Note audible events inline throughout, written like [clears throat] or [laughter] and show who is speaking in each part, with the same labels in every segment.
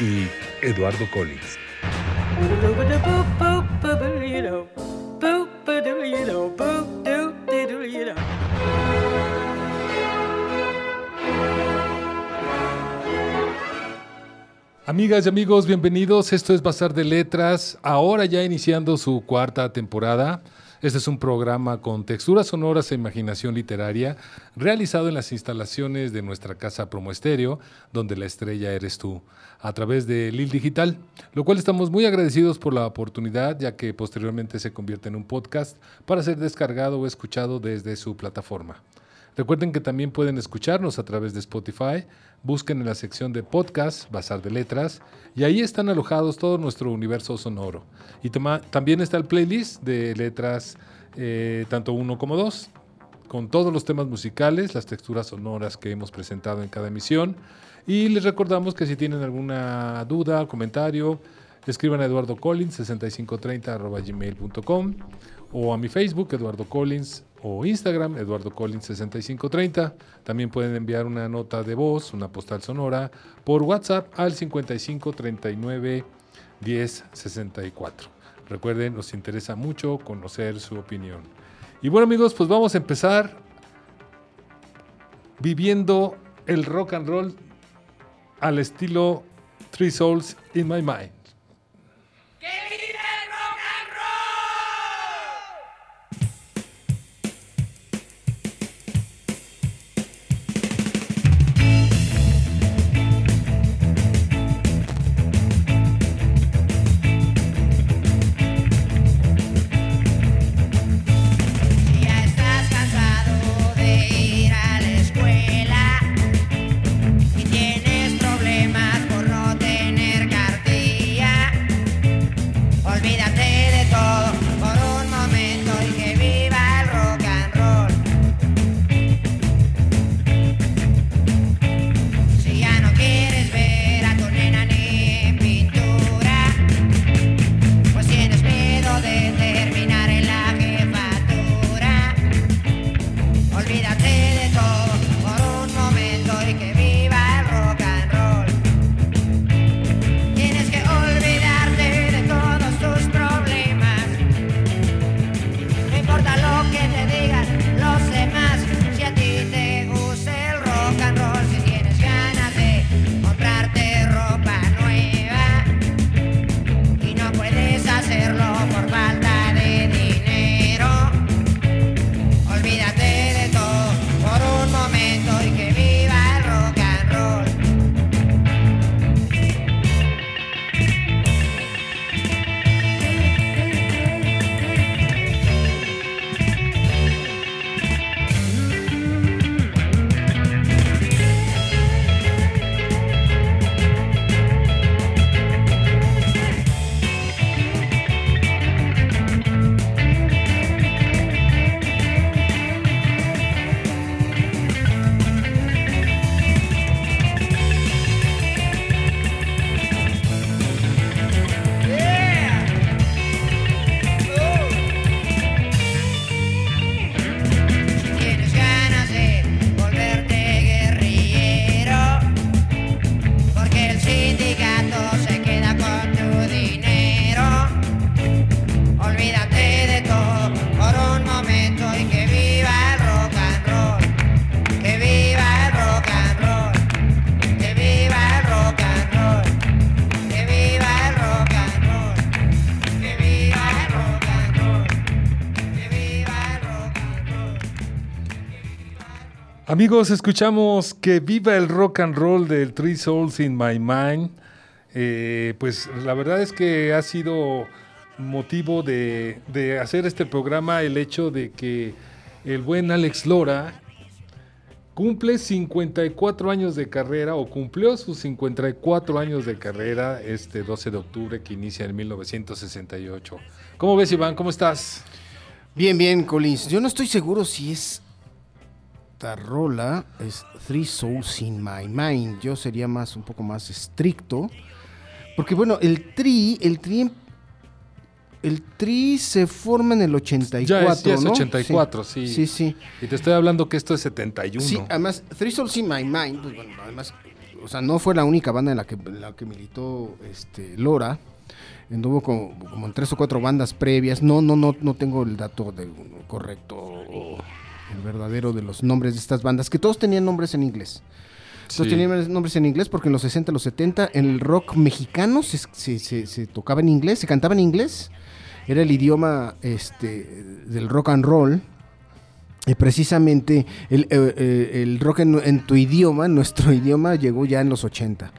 Speaker 1: y Eduardo Collins. Amigas y amigos, bienvenidos. Esto es Bazar de Letras, ahora ya iniciando su cuarta temporada. Este es un programa con texturas sonoras e imaginación literaria, realizado en las instalaciones de nuestra casa Promo Estéreo, donde la estrella eres tú, a través de Lil Digital, lo cual estamos muy agradecidos por la oportunidad, ya que posteriormente se convierte en un podcast para ser descargado o escuchado desde su plataforma. Recuerden que también pueden escucharnos a través de Spotify. Busquen en la sección de podcast, Bazar de Letras, y ahí están alojados todo nuestro universo sonoro. Y también está el playlist de letras, eh, tanto uno como dos, con todos los temas musicales, las texturas sonoras que hemos presentado en cada emisión. Y les recordamos que si tienen alguna duda, comentario, escriban a Eduardo Collins 6530 o a mi Facebook Eduardo Collins o Instagram, Eduardo Collins 6530. También pueden enviar una nota de voz, una postal sonora, por WhatsApp al 5539 1064. Recuerden, nos interesa mucho conocer su opinión. Y bueno amigos, pues vamos a empezar viviendo el rock and roll al estilo Three Souls in My Mind. Amigos, escuchamos que viva el rock and roll del Three Souls in My Mind. Eh, pues la verdad es que ha sido motivo de, hacer este programa el hecho de que el buen Alex Lora cumple 54 años de carrera o cumplió sus 54 años de carrera este 12 de octubre que inicia en 1968. ¿Cómo ves, Iván? ¿Cómo estás?
Speaker 2: Bien, bien, Collins. Yo no estoy seguro si es esta rola, es Three Souls in My Mind. Yo sería más un poco más estricto. Porque bueno, el tri, el tri el tri se forma en el 84,
Speaker 1: ya es, ya es
Speaker 2: ¿no?
Speaker 1: 84, sí.
Speaker 2: Sí, sí.
Speaker 1: Y te estoy hablando que esto es 71.
Speaker 2: Sí, además, Three Souls in My Mind, pues bueno, además, o sea, no fue la única banda en la que, en la que militó este, Lora. Anduvo como, como en tres o cuatro bandas previas. No, no, no, no tengo el dato de, correcto el verdadero de los nombres de estas bandas, que todos tenían nombres en inglés. Todos
Speaker 1: Sí.
Speaker 2: tenían nombres en inglés porque en los 60, los 70, en el rock mexicano se, se- se- se tocaba en inglés, se cantaba en inglés. Era el idioma este, del rock and roll. Y precisamente el, eh, eh, el rock en, en tu idioma, nuestro [laughs] idioma, llegó ya en los 80.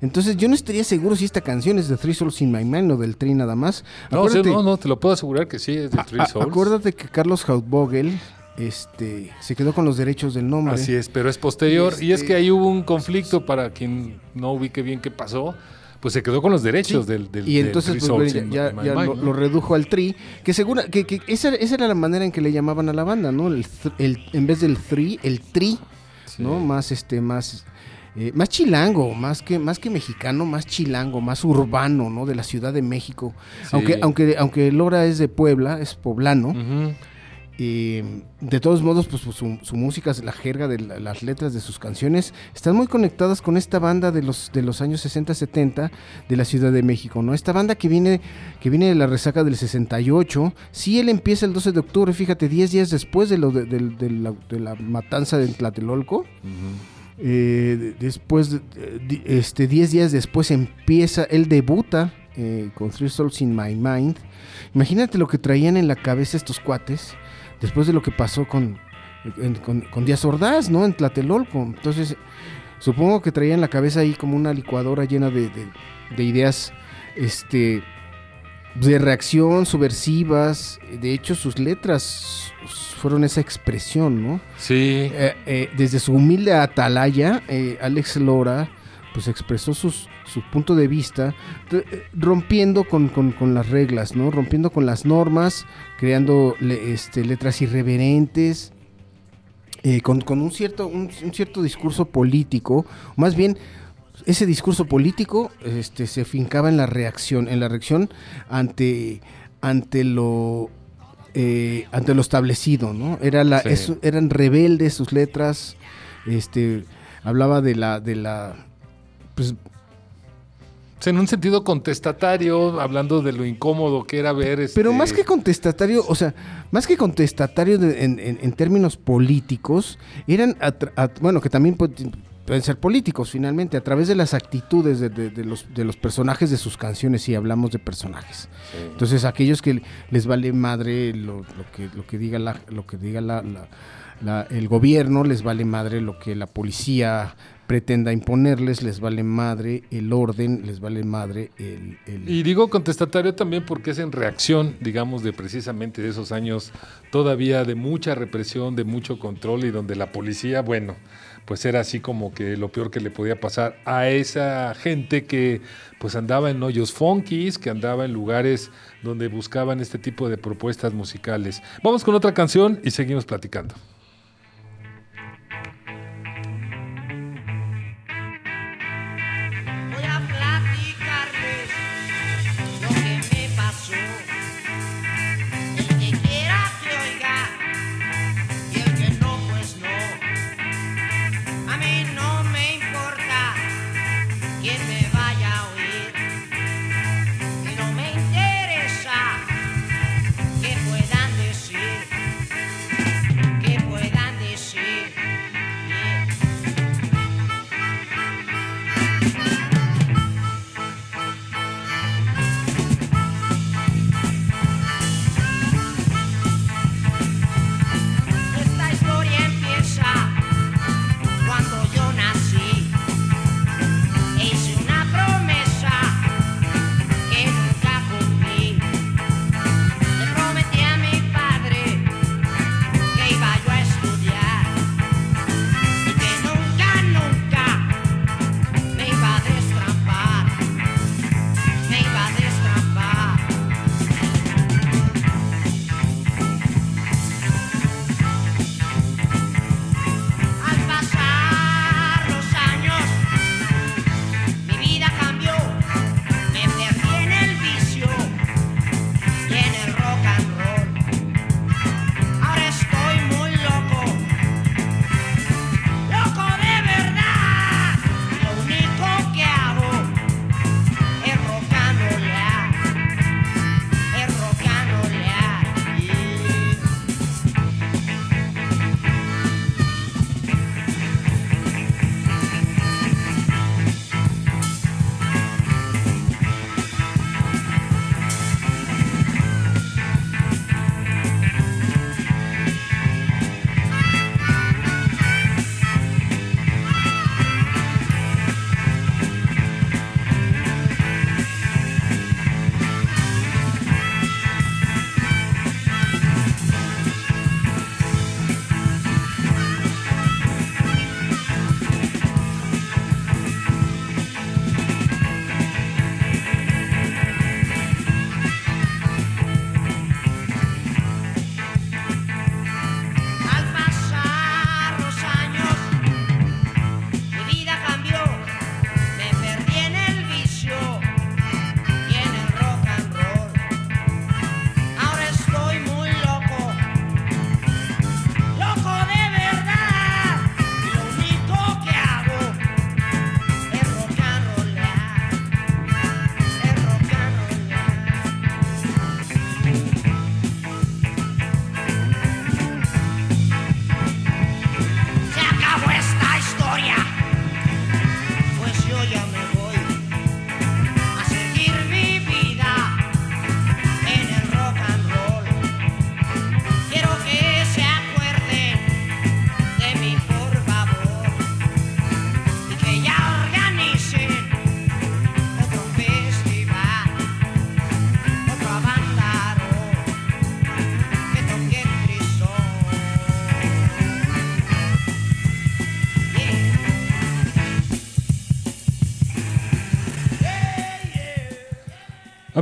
Speaker 2: Entonces yo no estaría seguro si esta canción es de Three Souls in My Mind o del Tri nada más.
Speaker 1: No,
Speaker 2: Acuérdate-
Speaker 1: no, no, te lo puedo asegurar que sí, es de Three
Speaker 2: a-
Speaker 1: Souls.
Speaker 2: acuérdate que Carlos Hautvogel este, se quedó con los derechos del nombre.
Speaker 1: Así es, pero es posterior. Y es
Speaker 2: Este-
Speaker 1: que ahí hubo un conflicto para quien no ubique bien qué pasó. Pues se quedó con los derechos
Speaker 2: Sí,
Speaker 1: del, del
Speaker 2: y entonces pues, bueno, ya, lo, redujo al tri, que segura que, que esa, esa era la manera en que le llamaban a la banda, ¿no? El, el- en vez del three, el tri,
Speaker 1: Sí.
Speaker 2: ¿no? Más este más eh, más chilango, más que más que mexicano, más chilango, más urbano, ¿no? De la Ciudad de México.
Speaker 1: Sí.
Speaker 2: Aunque aunque aunque Lora es de Puebla, es poblano.
Speaker 1: Ujú.
Speaker 2: Y de todos modos, pues su, su música, la jerga de la- las letras de sus canciones, están muy conectadas con esta banda de los, de los años 60-70 de la Ciudad de México, ¿no? Esta banda que viene, que viene de la resaca del 68, sí, él empieza el 12 de octubre, fíjate, 10 días después de, lo de, la, matanza de Tlatelolco. Eh, de- después, de- de- este, 10 días después empieza, él debuta eh, con Three Souls in My Mind. Imagínate lo que traían en la cabeza estos cuates después de lo que pasó con, en- con, con Díaz Ordaz, ¿no? En Tlatelolco. Entonces, supongo que traían la cabeza ahí como una licuadora llena de, de- de ideas, este, de reacción, subversivas. De hecho, sus letras fueron esa expresión, ¿no?
Speaker 1: Sí.
Speaker 2: Eh, eh, desde su humilde atalaya, eh, Alex Lora pues expresó sus, su punto de vista, eh, rompiendo con, con- con las reglas, ¿no? Rompiendo con las normas, creando le- este, letras irreverentes, eh, con, con un, cierto, un, un cierto discurso político, más bien ese discurso político este, se fincaba en la reacción, en la reacción ante, ante lo eh, ante lo establecido, ¿no? Era la,
Speaker 1: Sí.
Speaker 2: es- eran rebeldes sus letras, este, hablaba de la, de la, pues,
Speaker 1: en un sentido contestatario, hablando de lo incómodo que era ver.
Speaker 2: pero
Speaker 1: este,
Speaker 2: más que contestatario, o sea, más que contestatario de- en, en- en términos políticos, eran, bueno, que también pu- pueden ser políticos finalmente, a través de las actitudes de, de- de los, de los personajes de sus canciones, si hablamos de personajes.
Speaker 1: Sí.
Speaker 2: Entonces aquellos que les vale madre lo, lo que lo que diga la lo que diga la, la- la- el gobierno, les vale madre lo que la policía pretenda imponerles, les vale madre el orden, les vale madre el,
Speaker 1: Y digo contestatario también porque es en reacción, digamos, de precisamente de esos años todavía de mucha represión, de mucho control y donde la policía, bueno, pues era así como que lo peor que le podía pasar a esa gente que pues andaba en hoyos funkies, que andaba en lugares donde buscaban este tipo de propuestas musicales. Vamos con otra canción y seguimos platicando.
Speaker 3: A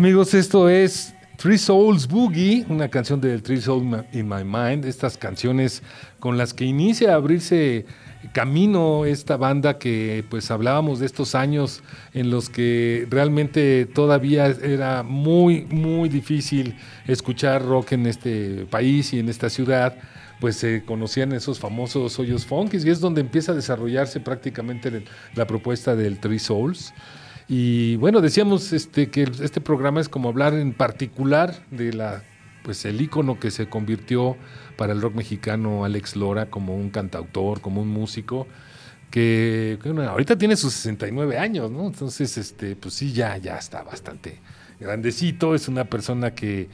Speaker 1: Amigos, esto es Three Souls Boogie, una canción del Three Souls in My Mind, estas canciones con las que inicia a abrirse camino esta banda que pues hablábamos de estos años en los que realmente todavía era muy muy difícil escuchar rock en este país y en esta ciudad. Pues se conocían esos famosos hoyos funkis y es donde empieza a desarrollarse prácticamente la propuesta del Three Souls y bueno decíamos este que este programa es como hablar en particular de la pues el ícono que se convirtió para el rock mexicano Alex Lora como un cantautor, como un músico, que, bueno, ahorita tiene sus 69 años, ¿no? Entonces, este, pues sí, ya, ya está bastante grandecito, es una persona que,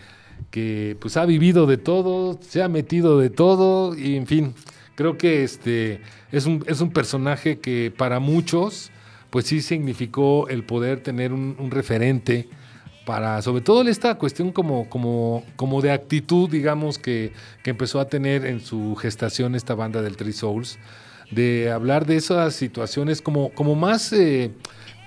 Speaker 1: que pues ha vivido de todo, se ha metido de todo, y en fin, creo que este es un, es un personaje que para muchos, pues sí significó el poder tener un, referente para sobre todo esta cuestión como, como, como de actitud, digamos, que, que, empezó a tener en su gestación esta banda del Three Souls, de hablar de esas situaciones como, como más eh,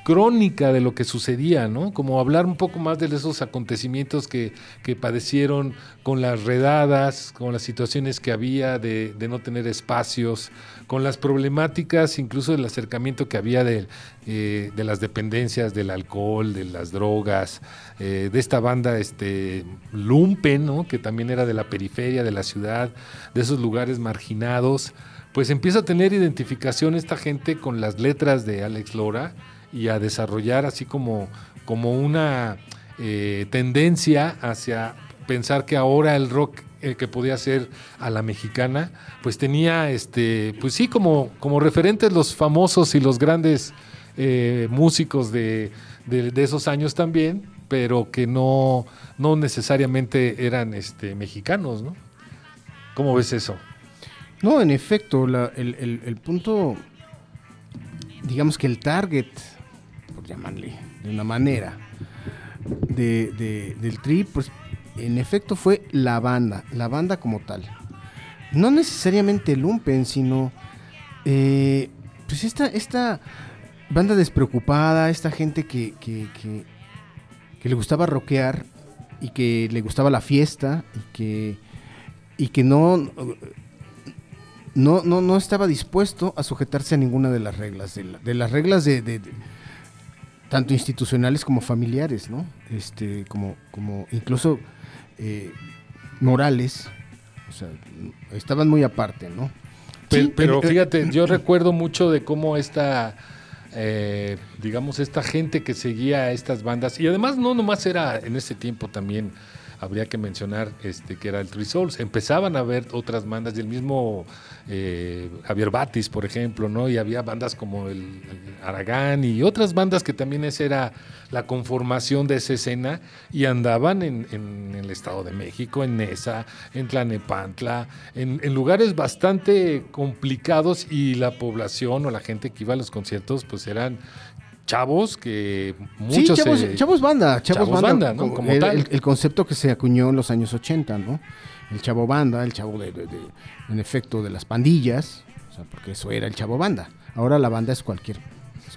Speaker 1: crónica de lo que sucedía, ¿no? Como hablar un poco más de esos acontecimientos que, que padecieron con las redadas, con las situaciones que había de, de, no tener espacios, con las problemáticas, incluso del acercamiento que había de, eh, de las dependencias, del alcohol, de las drogas, eh, de esta banda este, Lumpen, ¿no? que también era de la periferia de la ciudad, de esos lugares marginados, pues empieza a tener identificación esta gente con las letras de Alex Lora y a desarrollar así como, como una eh, tendencia hacia pensar que ahora el rock eh, que podía ser a la mexicana, pues tenía este, pues sí, como, como referentes los famosos y los grandes eh, músicos de, de, de, esos años también, pero que no, no necesariamente eran este, mexicanos, ¿no? ¿Cómo ves eso?
Speaker 2: No, en efecto, la, el, el, el punto, digamos que el target por llamarle de una manera, de, de, del tri, pues en efecto fue la banda, la banda como tal. No necesariamente Lumpen, sino eh, pues esta, esta banda despreocupada, esta gente que, que, que, le gustaba rockear y que le gustaba la fiesta y que, y que no, no, no, no estaba dispuesto a sujetarse a ninguna de las reglas, de, la, de las reglas de tanto institucionales como familiares, ¿no? Este, como, como incluso eh, morales, o sea, estaban muy aparte, ¿no?
Speaker 1: Pero, sí, pero fíjate, yo recuerdo mucho de cómo esta, eh, digamos, esta gente que seguía a estas bandas, y además no nomás era en ese tiempo también, habría que mencionar este que era el Three Souls. Empezaban a ver otras bandas del mismo eh, Javier Batis, por ejemplo, ¿no? Y había bandas como el, el, Aragán y otras bandas que también esa era la conformación de esa escena y andaban en, el Estado de México, en Nesa, en Tlanepantla, en, lugares bastante complicados y la población o la gente que iba a los conciertos pues eran chavos que muchos
Speaker 2: sí, chavos, chavos, banda, chavos,
Speaker 1: chavos
Speaker 2: banda,
Speaker 1: banda, ¿no?
Speaker 2: Como el, el, el, concepto que se acuñó en los años 80, ¿no? El chavo banda, el chavo de, de, de en efecto de las pandillas, o sea, porque eso era el chavo banda. Ahora la banda es cualquier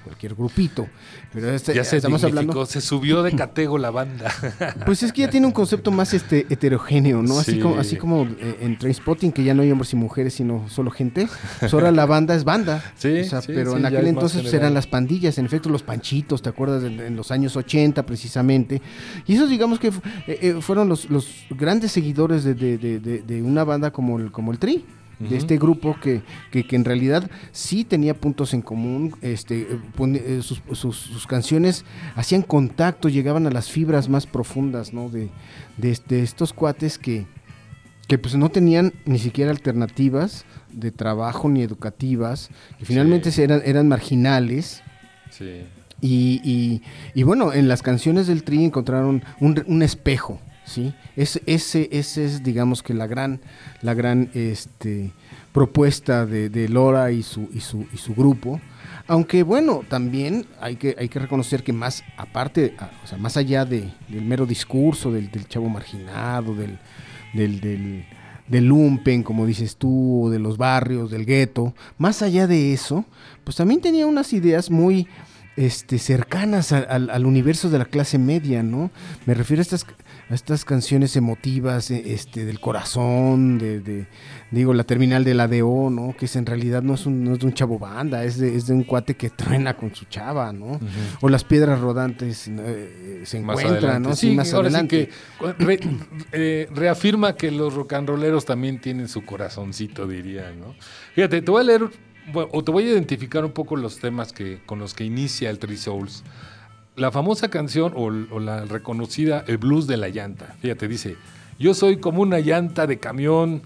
Speaker 2: cualquier grupito. Pero este,
Speaker 1: ya se estamos hablando. Se subió de catego la banda. [laughs]
Speaker 2: Pues es que ya tiene un concepto más este heterogéneo, ¿no? Así sí. como, así como eh, en Trainspotting, que ya no hay hombres y mujeres, sino solo gente. Pues ahora la banda es banda. [laughs]
Speaker 1: Sí,
Speaker 2: o sea,
Speaker 1: sí,
Speaker 2: pero
Speaker 1: sí,
Speaker 2: en aquel entonces pues, eran las pandillas, en efecto, los panchitos, ¿te acuerdas? En, en los años 80 precisamente. Y esos digamos que eh, fueron los, los, grandes seguidores de, de, de, de, una banda como el, como el Tri de este grupo que, que, que, en realidad sí tenía puntos en común, este, pone, eh, sus, sus, sus, canciones hacían contacto, llegaban a las fibras más profundas ¿no? de, de, de estos cuates que, que pues no tenían ni siquiera alternativas de trabajo ni educativas, que finalmente sí. eran, eran marginales.
Speaker 1: Sí.
Speaker 2: Y, y, y, bueno, en las canciones del Tri encontraron un, un espejo, ¿sí? Es, ese, ese es, digamos que la gran, la gran este, propuesta de, Lora y su, y, su, y su grupo. Aunque bueno, también hay que, hay que reconocer que más aparte, o sea, más allá de, del mero discurso del, chavo marginado, del, del, del, lumpen, como dices tú, de los barrios, del gueto, más allá de eso, pues también tenía unas ideas muy este, cercanas al, universo de la clase media, ¿no? Me refiero a estas, estas canciones emotivas, eh, este, del corazón, de, de- digo, la terminal del ADO, ¿no? Que es, en realidad no es, un, no es de un chavo banda, es de, es de un cuate que truena con su chava, ¿no? O las piedras rodantes eh, se
Speaker 1: Más
Speaker 2: encuentran,
Speaker 1: adelante.
Speaker 2: ¿no?
Speaker 1: Sí,
Speaker 2: más
Speaker 1: ahora
Speaker 2: adelante.
Speaker 1: sí que re- eh, reafirma que los rock and rolleros también tienen su corazoncito, diría, ¿no? Fíjate, te voy a leer o te voy a identificar un poco los temas que con los que inicia el Three Souls. La famosa canción o, o la reconocida El blues de la llanta. Fíjate, dice, "Yo soy como una llanta de camión,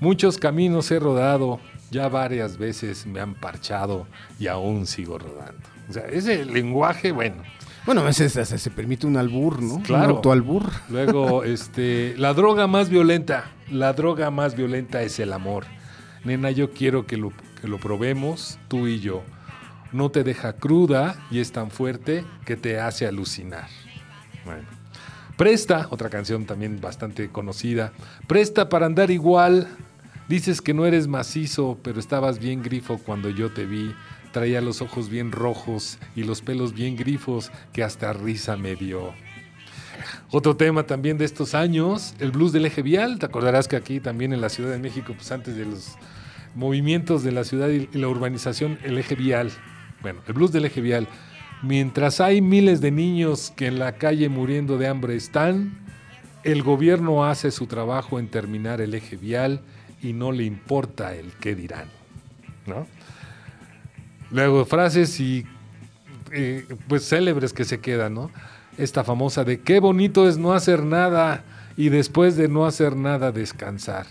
Speaker 1: muchos caminos he rodado, ya varias veces me han parchado y aún sigo rodando." O sea, ese lenguaje, bueno,
Speaker 2: Bueno, a veces se permite un albur, ¿no?
Speaker 1: Claro.
Speaker 2: Un autoalbur.
Speaker 1: Luego, [laughs] este, la droga más violenta, la droga más violenta es el amor. Nena, yo quiero que lo, que lo probemos, tú y yo. No te deja cruda y es tan fuerte que te hace alucinar. Bueno. Presta, otra canción también bastante conocida. Presta para andar igual. Dices que no eres macizo, pero estabas bien grifo cuando yo te vi. Traía los ojos bien rojos y los pelos bien grifos que hasta risa me dio. Otro tema también de estos años, el blues del eje vial. Te acordarás que aquí también en la Ciudad de México, pues antes de los movimientos de la ciudad y la urbanización, el eje vial. Bueno, el blues del eje vial. Mientras hay miles de niños que en la calle muriendo de hambre están, el gobierno hace su trabajo en terminar el eje vial y no le importa el qué dirán. ¿no? Luego frases y eh, pues célebres que se quedan, ¿no? Esta famosa de qué bonito es no hacer nada y después de no hacer nada descansar.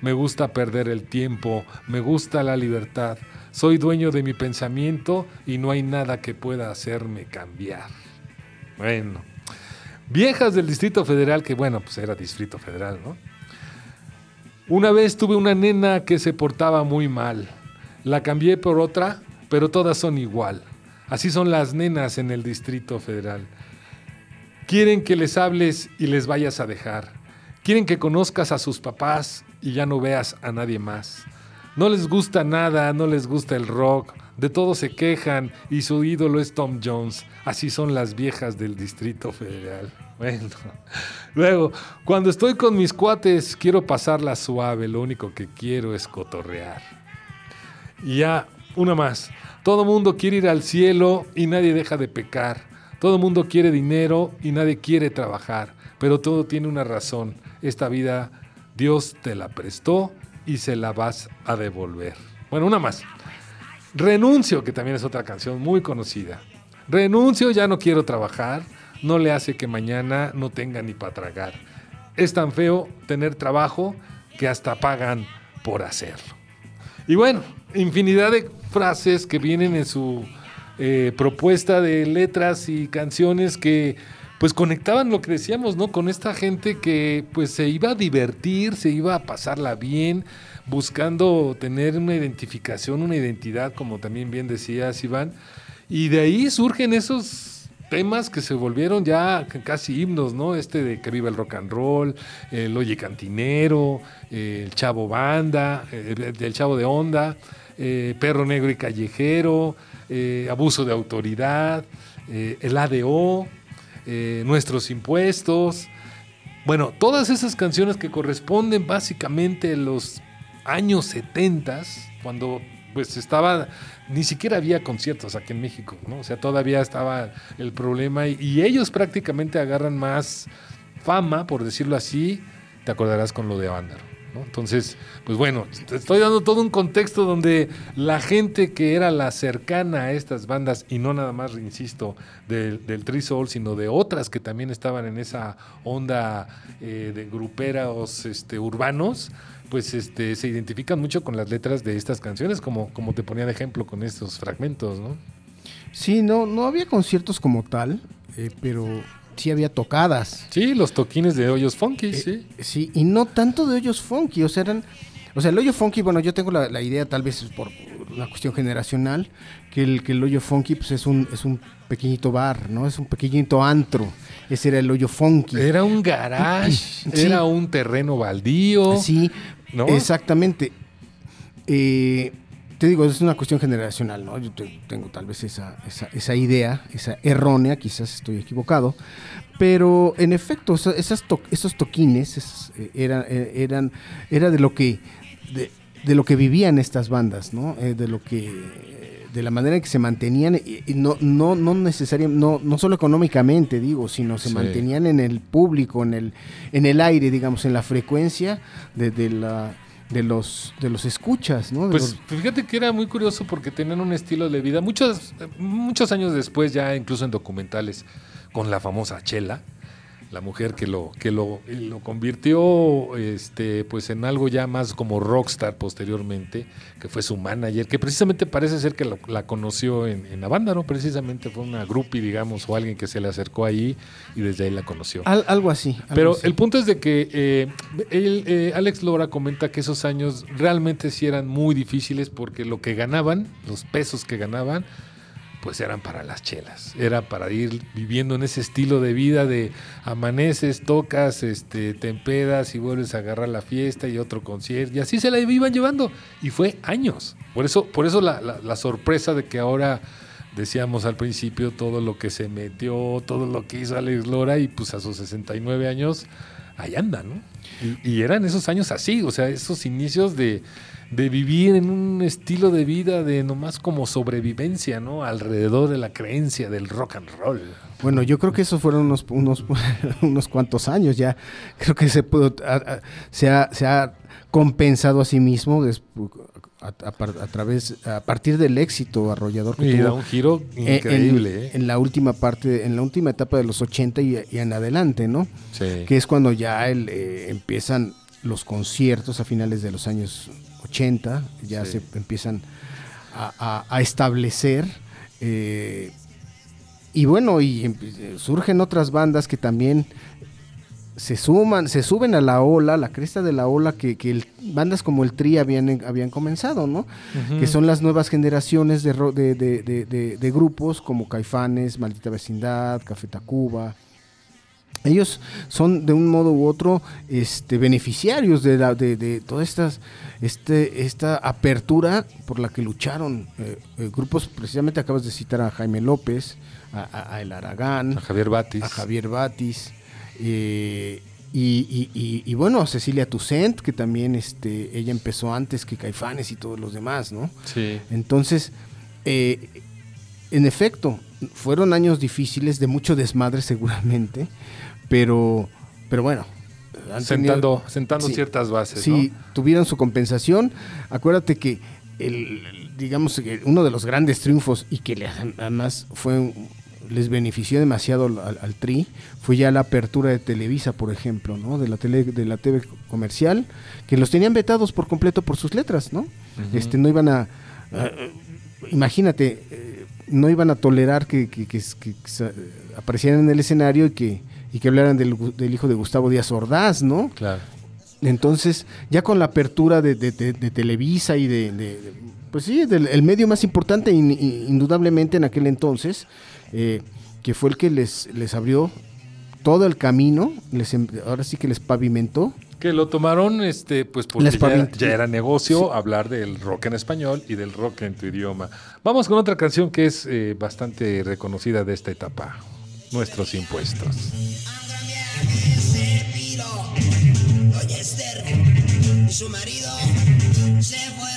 Speaker 1: Me gusta perder el tiempo, me gusta la libertad. Soy dueño de mi pensamiento y no hay nada que pueda hacerme cambiar. Bueno, viejas del Distrito Federal, que bueno, pues era Distrito Federal, ¿no? Una vez tuve una nena que se portaba muy mal. La cambié por otra, pero todas son igual. Así son las nenas en el Distrito Federal. Quieren que les hables y les vayas a dejar. Quieren que conozcas a sus papás y ya no veas a nadie más. No les gusta nada, no les gusta el rock, de todo se quejan y su ídolo es Tom Jones. Así son las viejas del Distrito Federal. [laughs] Bueno, luego, cuando estoy con mis cuates, quiero pasarla suave, lo único que quiero es cotorrear. Y ya, una más. Todo mundo quiere ir al cielo y nadie deja de pecar. Todo mundo quiere dinero y nadie quiere trabajar. Pero todo tiene una razón. Esta vida Dios te la prestó y se la vas a devolver. Bueno, una más. Renuncio, que también es otra canción muy conocida. Renuncio, ya no quiero trabajar. No le hace que mañana no tenga ni para tragar. Es tan feo tener trabajo que hasta pagan por hacerlo. Y bueno, infinidad de frases que vienen en su eh, propuesta de letras y canciones que pues conectaban lo que decíamos, ¿no? Con esta gente que pues se iba a divertir, se iba a pasarla bien, buscando tener una identificación, una identidad, como también bien decías, Iván. Y de ahí surgen esos temas que se volvieron ya casi himnos, ¿no? Este de que viva el rock and roll, el Oye Cantinero, el Chavo Banda, el Chavo de Onda, eh, Perro Negro y Callejero, eh, Abuso de Autoridad, eh, el ADO, eh, Nuestros Impuestos. Bueno, todas esas canciones que corresponden básicamente a los años 70, cuando pues estaba, ni siquiera había conciertos aquí en México, ¿no? O sea, todavía estaba el problema y, ellos prácticamente agarran más fama, por decirlo así, te acordarás con lo de Avándaro. Entonces, pues bueno, estoy dando todo un contexto donde la gente que era la cercana a estas bandas, y no nada más, insisto, del, del Souls, sino de otras que también estaban en esa onda eh, de gruperos este, urbanos, pues este, se identifican mucho con las letras de estas canciones, como, como te ponía de ejemplo con estos fragmentos, ¿no?
Speaker 2: Sí, no, no había conciertos como tal, eh, pero sí había tocadas.
Speaker 1: Sí, los toquines de hoyos funky,
Speaker 2: Eh,
Speaker 1: sí.
Speaker 2: Sí, y no tanto de hoyos funky, o sea, eran... O sea, el hoyo funky, bueno, yo tengo la, la idea, tal vez por una cuestión generacional, que el, que el hoyo funky pues, es, un, es un pequeñito bar, ¿no? Es un pequeñito antro. Ese era el hoyo funky.
Speaker 1: Era un garage, [clears throat]
Speaker 2: Sí.
Speaker 1: era un terreno baldío.
Speaker 2: Sí,
Speaker 1: ¿no?
Speaker 2: exactamente. Eh, te digo, es una cuestión generacional, ¿no? Yo te- tengo tal vez esa, esa, esa idea, esa errónea, quizás estoy equivocado, pero en efecto, esa- esas to- esos toquines esas, eh, eran, eh, eran, era de lo que, de, de lo que vivían estas bandas, ¿no? Eh, de lo que, de la manera en que se mantenían, y, y no, no, no necesariamente, no, no solo económicamente, digo, sino se
Speaker 1: Sí.
Speaker 2: mantenían en el público, en el, en el aire, digamos, en la frecuencia de, de la de los de los escuchas, ¿no? De
Speaker 1: Pues
Speaker 2: los-
Speaker 1: fíjate que era muy curioso porque tenían un estilo de vida. Muchos, muchos años después, ya incluso en documentales, con la famosa Chela, la mujer que lo, que lo, lo convirtió este, pues en algo ya más como rockstar posteriormente, que fue su manager, que precisamente parece ser que lo- la conoció en, en la banda, ¿no? Precisamente fue una groupie, digamos, o alguien que se le acercó ahí y desde ahí la conoció.
Speaker 2: al- algo así. algo
Speaker 1: Pero
Speaker 2: así.
Speaker 1: el punto es de que eh, él, eh, Alex Lora comenta que esos años realmente sí eran muy difíciles porque lo que ganaban, los pesos que ganaban, pues eran para las chelas. Era para ir viviendo en ese estilo de vida de amaneces, tocas, este, te empedas y vuelves a agarrar la fiesta y otro concierto. Y así se la iban llevando. Y fue años. Por eso, por eso la, la- sorpresa de que ahora decíamos al principio todo lo que se metió, todo lo que hizo Alex Lora y pues a sus 69 años ahí anda, ¿no? Y eran esos años así, o sea, esos inicios de, de vivir en un estilo de vida de nomás como sobrevivencia, ¿no? Alrededor de la creencia del rock and roll.
Speaker 2: Bueno, yo creo que esos fueron unos, unos, [laughs] unos cuantos años ya. Creo que se pudo, se, ha, se ha compensado a sí mismo a, a par- a través, a partir del éxito arrollador que
Speaker 1: Y da
Speaker 2: tuvo
Speaker 1: un giro increíble,
Speaker 2: en,
Speaker 1: ¿eh?
Speaker 2: en la última parte, en la última etapa de los 80 y, y en adelante, ¿no?
Speaker 1: Sí.
Speaker 2: que es cuando ya el, eh, empiezan los conciertos a finales de los años 80, ya
Speaker 1: Sí.
Speaker 2: se empiezan a, a- a establecer. eh, y bueno, y em- surgen otras bandas que también se suman, se suben a la ola, la cresta de la ola que, que el- bandas como el Tri habían, habían comenzado, ¿no? Que son las nuevas generaciones de, ro- de, de- de- de- de grupos como Caifanes, Maldita Vecindad, Café Tacuba. Ellos son de un modo u otro este, beneficiarios de, la- de, de toda estas, este, esta apertura por la que lucharon eh, eh, grupos, precisamente acabas de citar a Jaime López, a, a- a El Aragán,
Speaker 1: A Javier Batis.
Speaker 2: a Javier Batis. eh, y, y- y- y bueno, a Cecilia Toussaint, que también este, ella empezó antes que Caifanes y todos los demás, ¿no?
Speaker 1: Sí.
Speaker 2: Entonces, eh, en efecto, fueron años difíciles, de mucho desmadre seguramente, pero, pero bueno. han tenido-
Speaker 1: Sentando, sentando
Speaker 2: Sí.
Speaker 1: ciertas bases,
Speaker 2: Sí,
Speaker 1: ¿no?
Speaker 2: tuvieron su compensación. Acuérdate que el, digamos que uno de los grandes triunfos y que le- además fue les benefició demasiado al, al Tri fue ya la apertura de Televisa, por ejemplo, ¿no? De la tele, de la TV comercial, que los tenían vetados por completo por sus letras, ¿no? Este no iban a a- imagínate, eh, no iban a tolerar que, que- que- aparecieran en el escenario y que y que hablaran del, hijo de Gustavo Díaz Ordaz, ¿no?
Speaker 1: Claro.
Speaker 2: Entonces, ya con la apertura de, de- de- de Televisa y de, pues sí, del el medio más importante in- in- indudablemente en aquel entonces, eh, que fue el que les, les abrió todo el camino, les, em- ahora sí que les pavimentó.
Speaker 1: Que lo tomaron, este, pues porque ya era negocio hablar del rock en español y del rock en tu idioma. Vamos con otra canción que es eh, bastante reconocida de esta etapa. Nuestros impuestos.
Speaker 4: su marido se fueron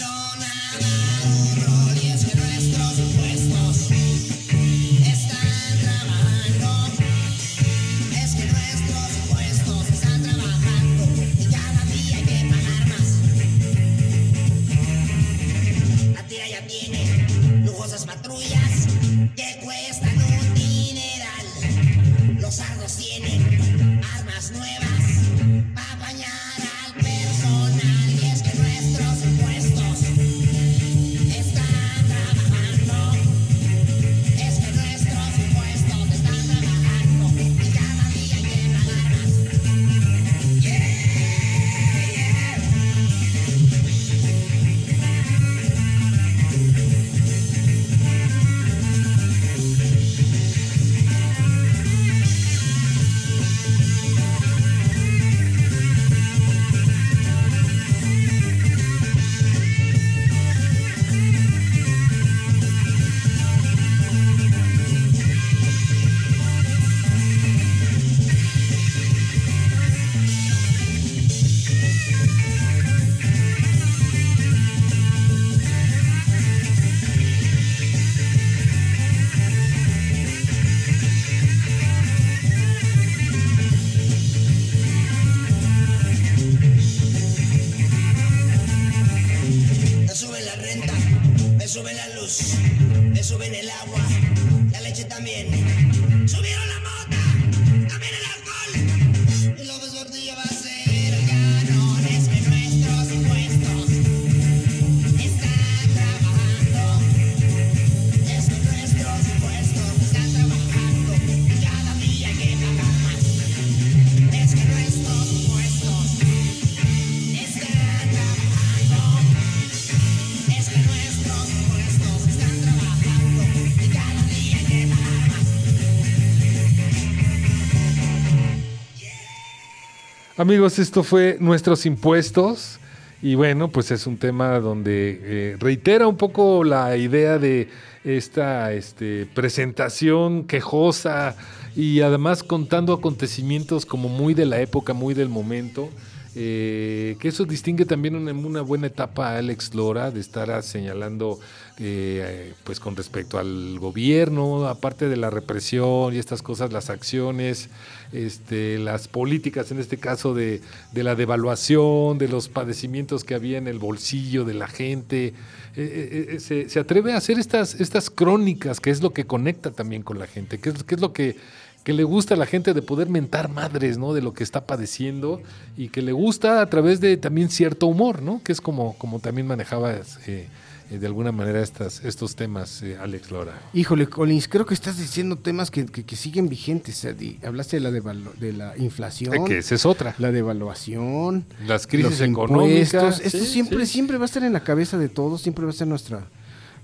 Speaker 1: Amigos, esto fue nuestros impuestos. Y bueno, pues es un tema donde eh, reitera un poco la idea de esta este, presentación quejosa y además contando acontecimientos como muy de la época, muy del momento. eh, que eso distingue también una, una buena etapa a Alex Lora de estar señalando eh, pues con respecto al gobierno, aparte de la represión y estas cosas, las acciones, este, las políticas, en este caso de, de la devaluación, de los padecimientos que había en el bolsillo de la gente. Eh, eh, eh, se, atreve a hacer estas, estas crónicas, que es lo que conecta también con la gente, que es, que es lo que, que le gusta a la gente de poder mentar madres, ¿no? De lo que está padeciendo y que le gusta a través de también cierto humor, ¿no? Que es como, como también manejaba eh, de alguna manera estas, estos temas eh, Alex Lora.
Speaker 2: Híjole, Collins, creo que estás diciendo temas que, que- que siguen vigentes. eh, Hablaste de la, de la inflación,
Speaker 1: Eh, que esa es otra.
Speaker 2: la devaluación,
Speaker 1: Las crisis
Speaker 2: los
Speaker 1: económicas.
Speaker 2: Esto
Speaker 1: Sí,
Speaker 2: siempre,
Speaker 1: sí.
Speaker 2: siempre va a estar en la cabeza de todos, siempre va a ser nuestra,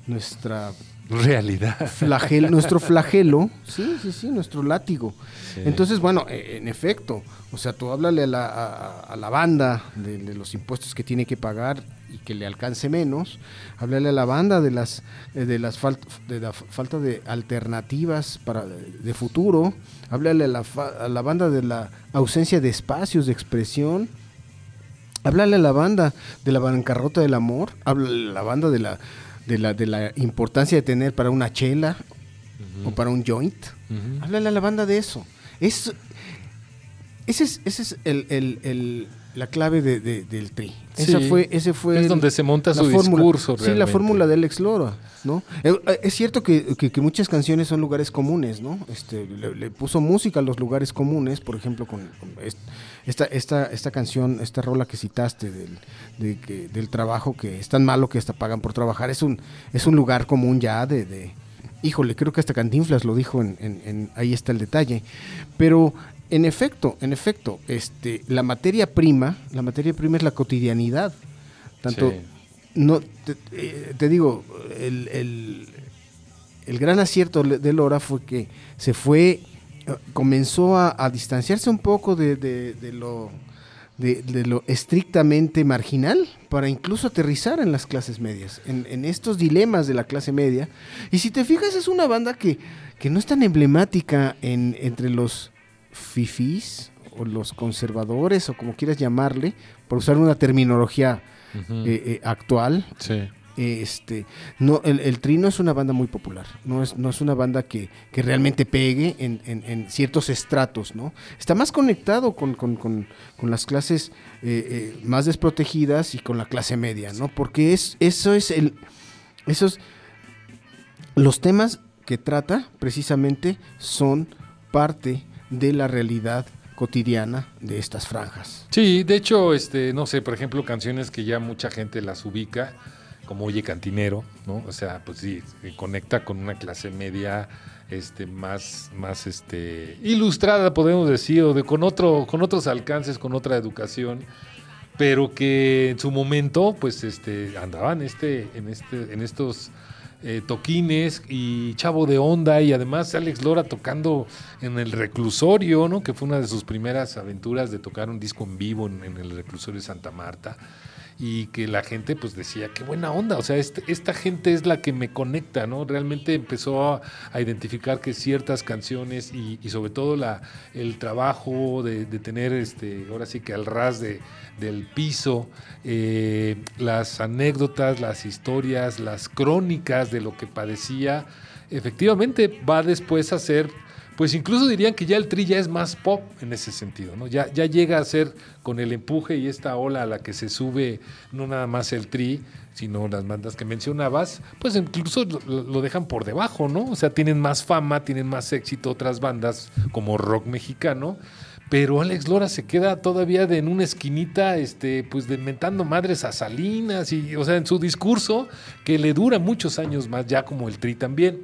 Speaker 2: nuestra
Speaker 1: Realidad.
Speaker 2: flagel, nuestro flagelo, sí, sí, sí, nuestro látigo.
Speaker 1: Sí.
Speaker 2: Entonces, bueno, eh, en efecto, o sea, tú háblale a la, a- a la banda de, de los impuestos que tiene que pagar y que le alcance menos, háblale a la banda de las eh, de las fal- de la falta de alternativas para de futuro, háblale a la, a la banda de la ausencia de espacios de expresión. Háblale a la banda de la bancarrota del amor, háblale a la banda de la, de la, de la importancia de tener para una chela o para un joint.
Speaker 1: Ujú.
Speaker 2: Háblale a la banda de eso. Es, ese es, ese es el, el- el- la clave de- de- del tri. Esa
Speaker 1: Sí.
Speaker 2: fue, ese fue
Speaker 1: Es
Speaker 2: el-
Speaker 1: donde se monta su
Speaker 2: fórmula.
Speaker 1: discurso
Speaker 2: Sí, la
Speaker 1: realmente.
Speaker 2: fórmula de Alex Lora, ¿no? Eh, eh, Es cierto que, que- que muchas canciones son lugares comunes, ¿no? Este, le, le puso música a los lugares comunes, por ejemplo, con, con est- esta, esta, esta canción, esta rola que citaste del, de que- del trabajo que es tan malo que hasta pagan por trabajar, es un, es un lugar común ya de, de- híjole, creo que hasta Cantinflas lo dijo en, en- en- ahí está el detalle. Pero en efecto, en efecto, este, la materia prima, la materia prima es la cotidianidad. Tanto,
Speaker 1: Sí.
Speaker 2: no, te, eh, te digo, el, el- el gran acierto de Lora fue que se fue, eh, comenzó a, a distanciarse un poco de, de- de lo, de, de lo estrictamente marginal para incluso aterrizar en las clases medias, en, en estos dilemas de la clase media. Y si te fijas, es una banda que, que no es tan emblemática en, entre los fifís o los conservadores o como quieras llamarle, por usar una terminología eh, eh, actual.
Speaker 1: Sí.
Speaker 2: Este, no, el, el Tri no es una banda muy popular, no es, no es una banda que, que realmente pegue en, en- en ciertos estratos, ¿no? Está más conectado con, con- con- con las clases eh, más desprotegidas y con la clase media, ¿no? Porque es, eso es el, esos, los temas que trata precisamente son parte de la realidad cotidiana de estas franjas.
Speaker 1: Sí, de hecho, este, no sé, por ejemplo, canciones que ya mucha gente las ubica, como Oye Cantinero, ¿no? O sea, pues sí, conecta con una clase media este más más este ilustrada podemos decir o de con otro con otros alcances con otra educación pero que en su momento pues este andaban este en este en estos eh, toquines y Chavo de Onda y además Alex Lora tocando en el reclusorio, ¿no? Que fue una de sus primeras aventuras de tocar un disco en vivo en, en el reclusorio de Santa Marta y que la gente pues decía, qué buena onda, o sea, este- esta gente es la que me conecta, ¿no? Realmente empezó a, identificar que ciertas canciones y, sobre todo la, el trabajo de, de tener, este, ahora sí que al ras de, del piso, eh, las anécdotas, las historias, las crónicas de lo que padecía, efectivamente va después a ser pues incluso dirían que ya el tri ya es más pop en ese sentido, ¿no? Ya, ya llega a ser con el empuje y esta ola a la que se sube no nada más el tri, sino las bandas que mencionabas, pues incluso lo, dejan por debajo, ¿no? O sea, tienen más fama, tienen más éxito otras bandas como rock mexicano, pero Alex Lora se queda todavía en una esquinita, este, pues de mentando madres a Salinas y, o sea, en su discurso que le dura muchos años más, ya como el tri también.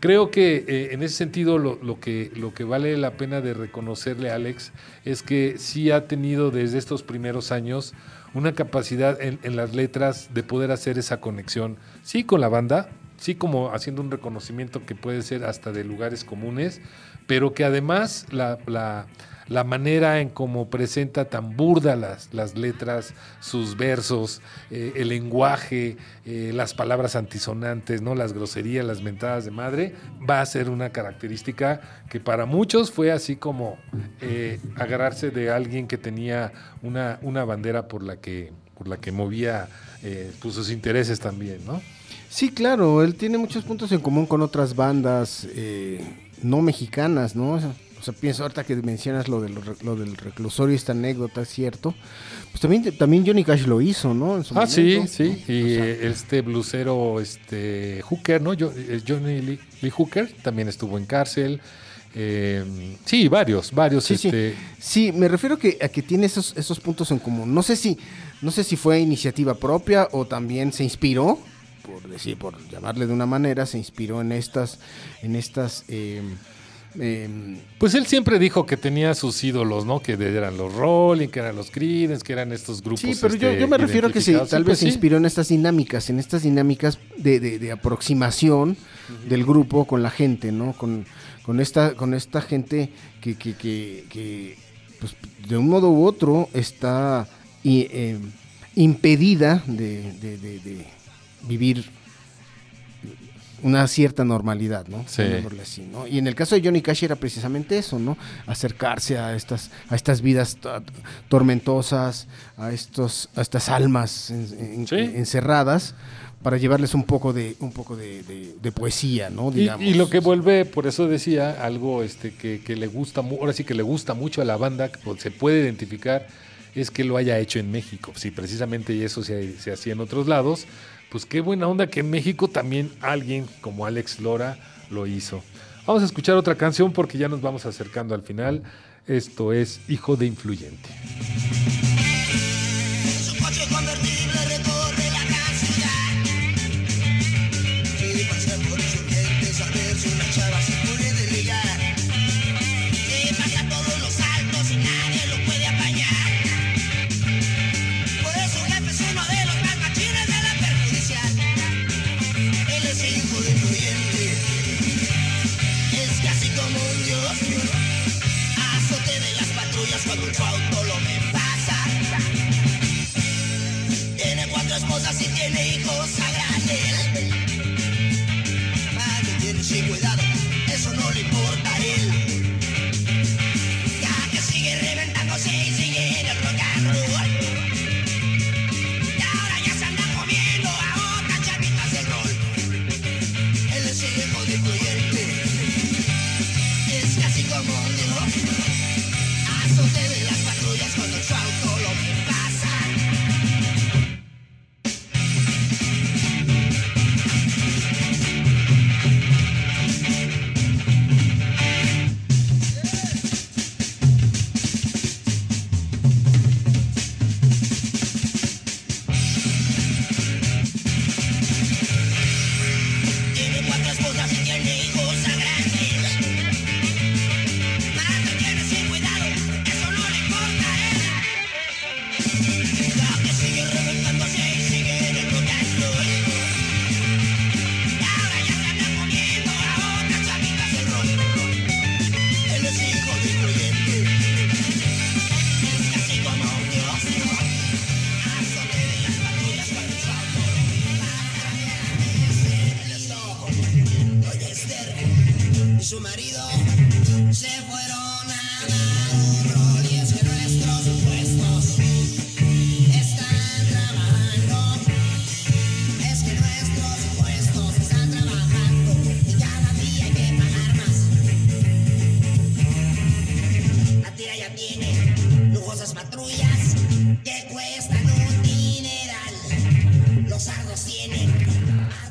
Speaker 1: Creo que eh, en ese sentido lo, que, lo que vale la pena de reconocerle a Alex es que sí ha tenido desde estos primeros años una capacidad en, las letras de poder hacer esa conexión, sí con la banda, sí como haciendo un reconocimiento que puede ser hasta de lugares comunes, pero que además la- la manera en cómo presenta tan burda las, las letras, sus versos, eh, el lenguaje, eh, las palabras antisonantes, ¿no? las groserías, las mentadas de madre, va a ser una característica que para muchos fue así como eh, agarrarse de alguien que tenía una, una bandera por la que, por la que movía pues, sus intereses también, ¿no?
Speaker 2: Sí, claro, él tiene muchos puntos en común con otras bandas no mexicanas, ¿no? O sea, pienso ahorita que mencionas lo del, lo del reclusorio, esta anécdota, es cierto. Pues también, también Johnny Cash lo hizo, ¿no? En su
Speaker 1: Ah, sí,
Speaker 2: momento.
Speaker 1: sí. Y este blusero, este Hooker, ¿no? Yo- eh, Johnny Lee, Lee Hooker también estuvo en cárcel. Eh, sí, varios, varios.
Speaker 2: Sí, sí.
Speaker 1: este,
Speaker 2: Sí, me refiero que, a que tiene esos, esos puntos en común. No sé si, no sé si fue iniciativa propia o también se inspiró, por decir, por llamarle de una manera, se inspiró en estas, en estas eh, em,
Speaker 1: Pues él siempre dijo que tenía sus ídolos, ¿no? Que eran los Rolling, que eran los Creedence, que eran estos grupos.
Speaker 2: Sí, pero yo,
Speaker 1: este,
Speaker 2: yo me refiero a que sí, tal vez
Speaker 1: pues
Speaker 2: se inspiró en estas dinámicas, en estas dinámicas de, de- de aproximación del grupo con la gente, ¿no? Con, con esta, con esta gente que, que, que, que, pues, de un modo u otro está eh, impedida de- de vivir una cierta normalidad, ¿no?
Speaker 1: Sí.
Speaker 2: Llamémosle así, ¿no? Y en el caso de Johnny Cash era precisamente eso, ¿no? Acercarse a estas, a estas vidas to- tormentosas, a estos, a estas almas en- en-
Speaker 1: Sí.
Speaker 2: encerradas, para llevarles un poco de, un poco de, de- de poesía, ¿no?
Speaker 1: Y,
Speaker 2: Digamos.
Speaker 1: y lo que vuelve, por eso decía, algo este que, que le gusta, ahora sí que le gusta mucho a la banda, que pues, se puede identificar, es que lo haya hecho en México. Si precisamente eso se, se hacía en otros lados, pues qué buena onda que en México también alguien como Alex Lora lo hizo. Vamos a escuchar otra canción porque ya nos vamos acercando al final. Esto es Hijo de Influyente.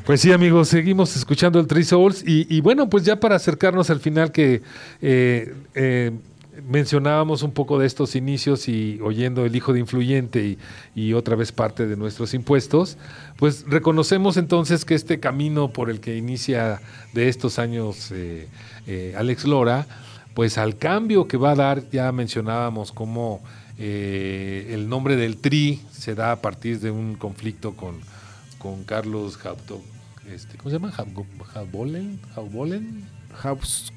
Speaker 1: Pues sí, amigos, seguimos escuchando el Three Souls y, bueno, pues ya para acercarnos al final que eh, eh, mencionábamos un poco de estos inicios y oyendo el hijo de influyente y, otra vez parte de nuestros impuestos, pues reconocemos entonces que este camino por el que inicia de estos años eh, Alex Lora, pues al cambio que va a dar, ya mencionábamos cómo el nombre del Tri se da a partir de un conflicto con, con Carlos Habto, este, ¿cómo se llama? Habolen, Habolen,
Speaker 2: Haus-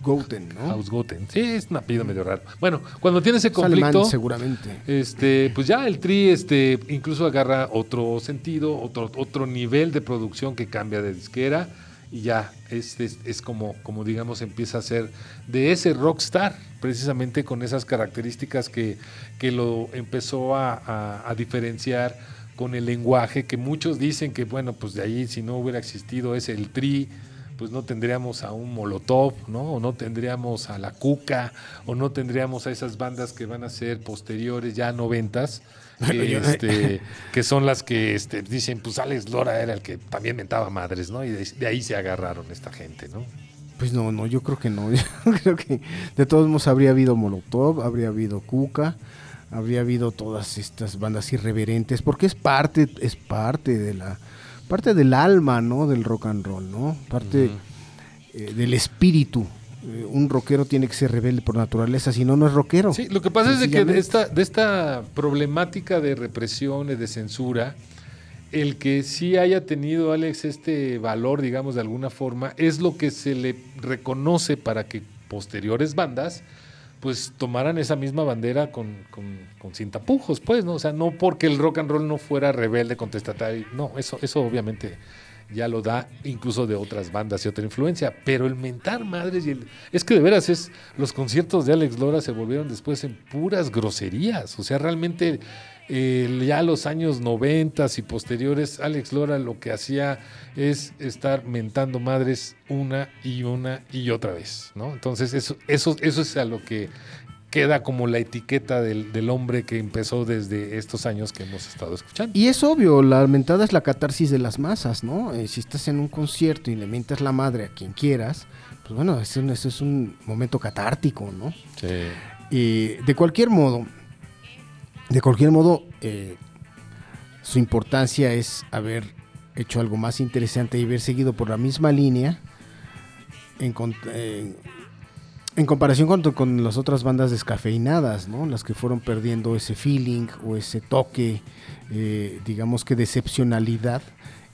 Speaker 2: Hausgoten, ¿no?
Speaker 1: Hausgoten. Sí, es un apellido medio raro. Bueno, cuando tiene ese
Speaker 2: Es alemán,
Speaker 1: conflicto,
Speaker 2: seguramente.
Speaker 1: este, pues ya el tri este, incluso agarra otro sentido, otro, otro nivel de producción que cambia de disquera y ya es, es, es como, como digamos empieza a ser de ese rockstar, precisamente con esas características que, que lo empezó a, a- a diferenciar con el lenguaje, que muchos dicen que bueno, pues de ahí si no hubiera existido ese el tri, pues no tendríamos a un Molotov, ¿no? O no tendríamos a la Cuca, o no tendríamos a esas bandas que van a ser posteriores, ya noventas, que, este, que son las que este, dicen, pues Alex Lora era el que también mentaba madres, ¿no? Y de, de ahí se agarraron esta gente, ¿no?
Speaker 2: Pues no, no, yo creo que no. [laughs] Yo creo que de todos modos habría habido Molotov, habría habido Cuca, habría habido todas estas bandas irreverentes, porque es parte, es parte de la, parte del alma, ¿no? Del rock and roll, ¿no? Parte eh, del espíritu. Eh, un rockero tiene que ser rebelde por naturaleza, si no, no es rockero.
Speaker 1: Sí, lo que pasa es de que de esta, de esta problemática de represión y de censura, el que sí haya tenido, Alex, este valor, digamos, de alguna forma, es lo que se le reconoce para que posteriores bandas pues tomaran esa misma bandera con, con, con sin tapujos, pues, ¿no? O sea, no porque el rock and roll no fuera rebelde, contestatario, no, eso, eso obviamente ya lo da incluso de otras bandas y otra influencia, pero el mentar madres y el... Es que de veras es, los conciertos de Alex Lora se volvieron después en puras groserías, o sea, realmente eh, ya los años noventas y posteriores, Alex Lora lo que hacía es estar mentando madres una y una y otra vez, ¿no? Entonces eso, eso, eso es a lo que queda como la etiqueta del, del hombre que empezó desde estos años que hemos estado escuchando.
Speaker 2: Y es obvio, la mentada es la catarsis de las masas, ¿no? Eh, si estás en un concierto y le mientas la madre a quien quieras, pues bueno, eso, eso es un momento catártico, ¿no? Y de cualquier modo, de cualquier modo, eh, su importancia es haber hecho algo más interesante y haber seguido por la misma línea en, con- en- comparación con, con las otras bandas descafeinadas, ¿no? Las que fueron perdiendo ese feeling o ese toque, eh, digamos que de excepcionalidad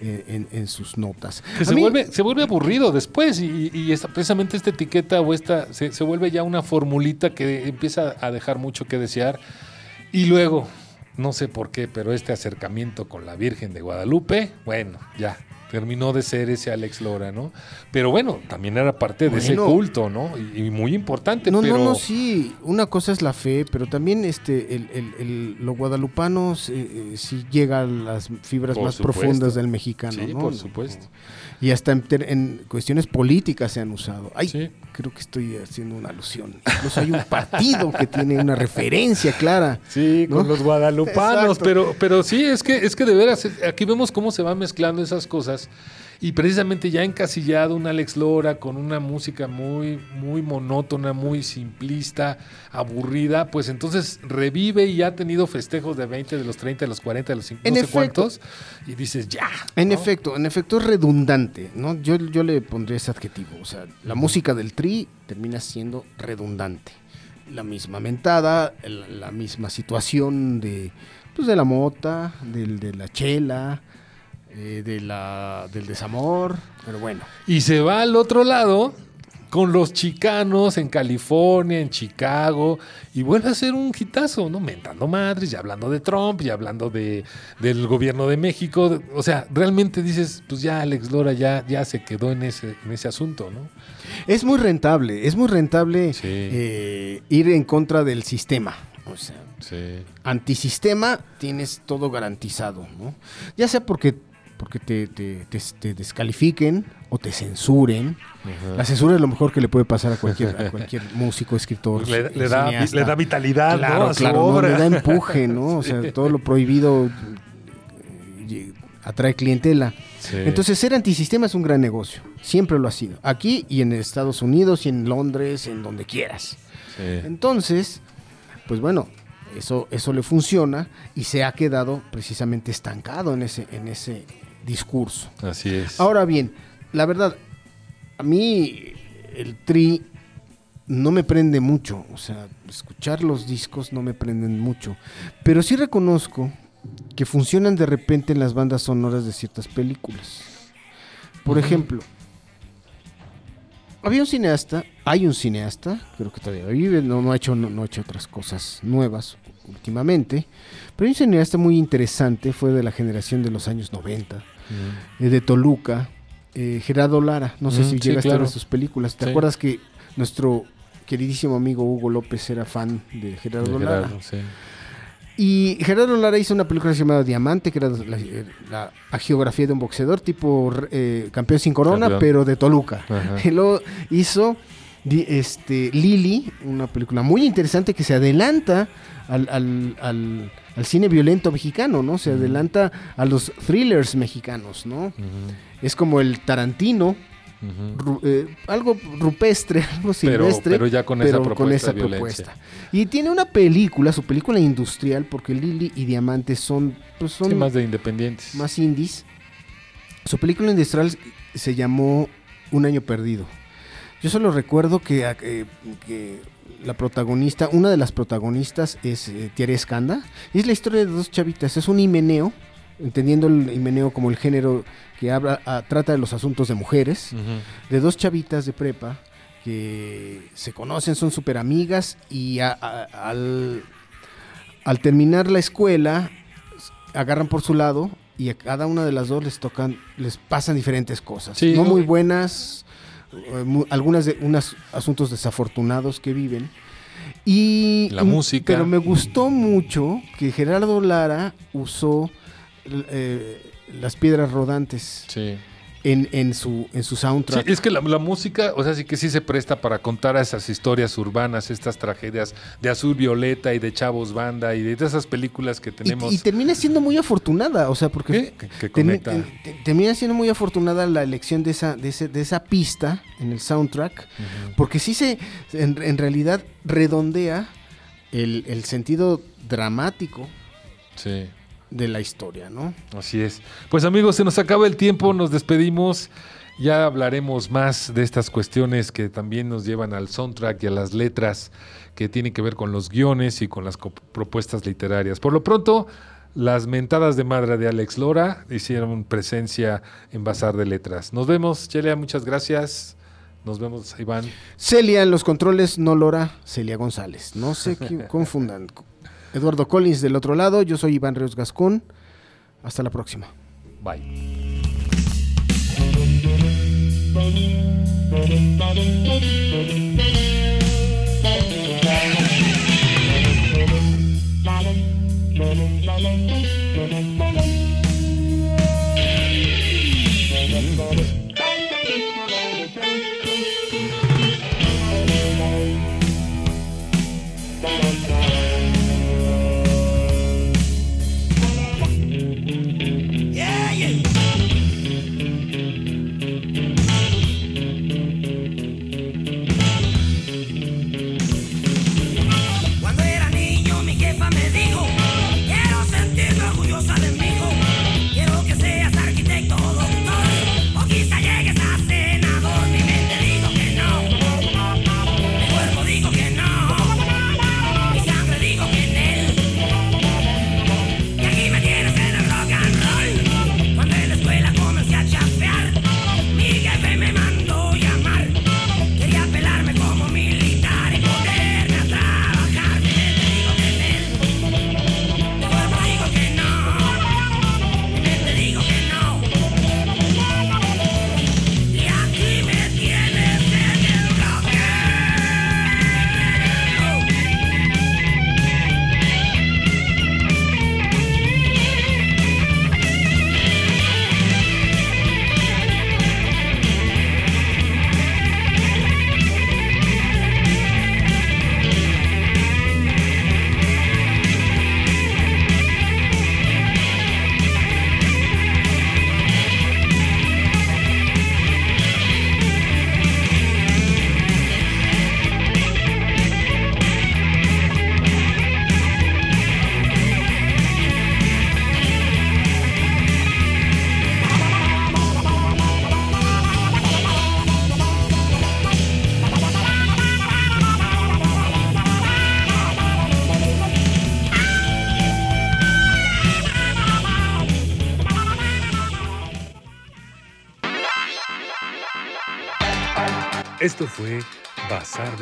Speaker 2: eh, en, en sus notas.
Speaker 1: Que se
Speaker 2: mí-
Speaker 1: vuelve, se vuelve aburrido después y, y esta- precisamente esta etiqueta o esta se, se vuelve ya una formulita que empieza a dejar mucho que desear y luego, no sé por qué, pero este acercamiento con la Virgen de Guadalupe, bueno, ya terminó de ser ese Alex Lora, ¿no? Pero bueno, también era parte de ese culto, ¿no? Y, y muy importante,
Speaker 2: No,
Speaker 1: pero
Speaker 2: no, no, sí. Una cosa es la fe, pero también este, el, el, el- lo guadalupano eh, eh, sí llega a las fibras
Speaker 1: Por
Speaker 2: más
Speaker 1: supuesto.
Speaker 2: profundas del mexicano,
Speaker 1: Sí,
Speaker 2: ¿no?
Speaker 1: por supuesto.
Speaker 2: Y hasta en, cuestiones políticas se han usado. Ay,
Speaker 1: Sí.
Speaker 2: creo que estoy haciendo una alusión. Incluso hay un partido que tiene una referencia clara.
Speaker 1: Sí, con los guadalupanos,
Speaker 2: Exacto.
Speaker 1: pero, pero sí, es que, es que de veras, aquí vemos cómo se van mezclando esas cosas. Y precisamente ya encasillado un Alex Lora con una música muy, muy monótona, muy simplista, aburrida, pues entonces revive y ha tenido festejos de 20, de los 30, de los 40, de los 50,
Speaker 2: En
Speaker 1: no sé cuántos. Y dices, ya.
Speaker 2: En
Speaker 1: ¿no?
Speaker 2: efecto, en efecto es redundante, ¿no? Yo, yo le pondría ese adjetivo. O sea, la música del tri termina siendo redundante. La misma mentada, la misma situación de, pues, de la mota, del, de la chela, eh, de la, del desamor, pero bueno.
Speaker 1: Y se va al otro lado con los chicanos en California, en Chicago, y vuelve a ser un hitazo, ¿no? Mentando madres, ya hablando de Trump, ya hablando de, del gobierno de México. O sea, realmente dices, pues ya Alex Lora ya, ya se quedó en ese, en ese asunto, ¿no?
Speaker 2: Es muy rentable, es muy rentable
Speaker 1: Sí.
Speaker 2: eh, ir en contra del sistema. O sea,
Speaker 1: Sí.
Speaker 2: antisistema tienes todo garantizado, ¿no? Ya sea porque, porque te, te- te- te descalifiquen o te censuren. La censura es lo mejor que le puede pasar a cualquier, a cualquier [laughs] músico, escritor.
Speaker 1: Le, le da, le da vitalidad,
Speaker 2: Claro,
Speaker 1: ¿no? a su
Speaker 2: claro, no,
Speaker 1: obra.
Speaker 2: le da empuje, [laughs] ¿no? O sea, todo lo prohibido eh, atrae clientela.
Speaker 1: Sí.
Speaker 2: Entonces, ser antisistema es un gran negocio. Siempre lo ha sido. Aquí y en Estados Unidos y en Londres, en donde quieras.
Speaker 1: Sí.
Speaker 2: Entonces, pues bueno, eso, eso le funciona y se ha quedado precisamente estancado en ese, en ese discurso.
Speaker 1: Así es.
Speaker 2: Ahora bien, la verdad, a mí el tri no me prende mucho, o sea, escuchar los discos no me prenden mucho, pero sí reconozco que funcionan de repente en las bandas sonoras de ciertas películas. Por ejemplo, había un cineasta, hay un cineasta, creo que todavía vive, no, no ha hecho, no, no ha hecho otras cosas nuevas últimamente, pero hay un cineasta muy interesante, fue de la generación de los años 90, eh, de Toluca, eh, Gerardo Lara, no sé
Speaker 1: Mm,
Speaker 2: si
Speaker 1: sí,
Speaker 2: llegaste a
Speaker 1: claro.
Speaker 2: ver sus películas, ¿te
Speaker 1: Sí.
Speaker 2: acuerdas que nuestro queridísimo amigo Hugo López era fan de Gerardo
Speaker 1: De
Speaker 2: Lara?
Speaker 1: Sí.
Speaker 2: Y Gerardo Lara hizo una película llamada Diamante, que era la, la agiografía de un boxeador, tipo eh, campeón sin corona,
Speaker 1: Campeón.
Speaker 2: pero de Toluca. [laughs] Y luego hizo este, Lili, una película muy interesante que se adelanta al, al- al- al cine violento mexicano, ¿no? Se adelanta a los thrillers mexicanos, ¿no? Es como el Tarantino, ru- eh, algo rupestre, [laughs] algo silvestre.
Speaker 1: pero ya con esa propuesta
Speaker 2: con esa propuesta. Y tiene una película, su película industrial, porque Lili y Diamante son, pues son
Speaker 1: Sí,
Speaker 2: más,
Speaker 1: más de independientes.
Speaker 2: indies. Su película industrial se llamó Un año perdido. Yo solo recuerdo que, eh, que la protagonista, una de las protagonistas es eh, Escanda. Y es la historia de dos chavitas. Es un himeneo, entendiendo el himeneo como el género que habla, ah, trata de los asuntos de mujeres de dos chavitas de prepa que se conocen, son súper amigas y a- a- al, al terminar la escuela agarran por su lado y a cada una de las dos les tocan, les pasan diferentes cosas.
Speaker 1: Sí,
Speaker 2: no muy buenas, algunas de unos asuntos desafortunados que viven. Y
Speaker 1: La música.
Speaker 2: Pero me gustó mucho que Gerardo Lara usó eh, las piedras rodantes
Speaker 1: Sí.
Speaker 2: En, en su en su
Speaker 1: Sí,
Speaker 2: soundtrack.
Speaker 1: es que la, la música, o sea, sí que sí se presta para contar esas historias urbanas, estas tragedias de Azul Violeta y de Chavos Banda y de esas películas que tenemos.
Speaker 2: Y, termina siendo muy afortunada, o sea, porque
Speaker 1: ¿Qué? que, que
Speaker 2: termina siendo muy afortunada la elección de esa, de, ese- de esa pista en el soundtrack, porque sí se, en, en realidad redondea el, el sentido dramático
Speaker 1: Sí.
Speaker 2: De la historia, ¿no?
Speaker 1: Así es. Pues amigos, se nos acaba el tiempo, nos despedimos. Ya hablaremos más de estas cuestiones que también nos llevan al soundtrack y a las letras que tienen que ver con los guiones y con las propuestas literarias. Por lo pronto, las mentadas de madre de Alex Lora hicieron presencia en Bazar de Letras. Nos vemos, Chelia, muchas gracias. Nos vemos, Iván.
Speaker 2: Celia en los controles, no Lora, Celia González. No se [laughs] confundan. Eduardo Collins del otro lado, yo soy Iván Ríos Gascón. Hasta la próxima.
Speaker 1: Bye.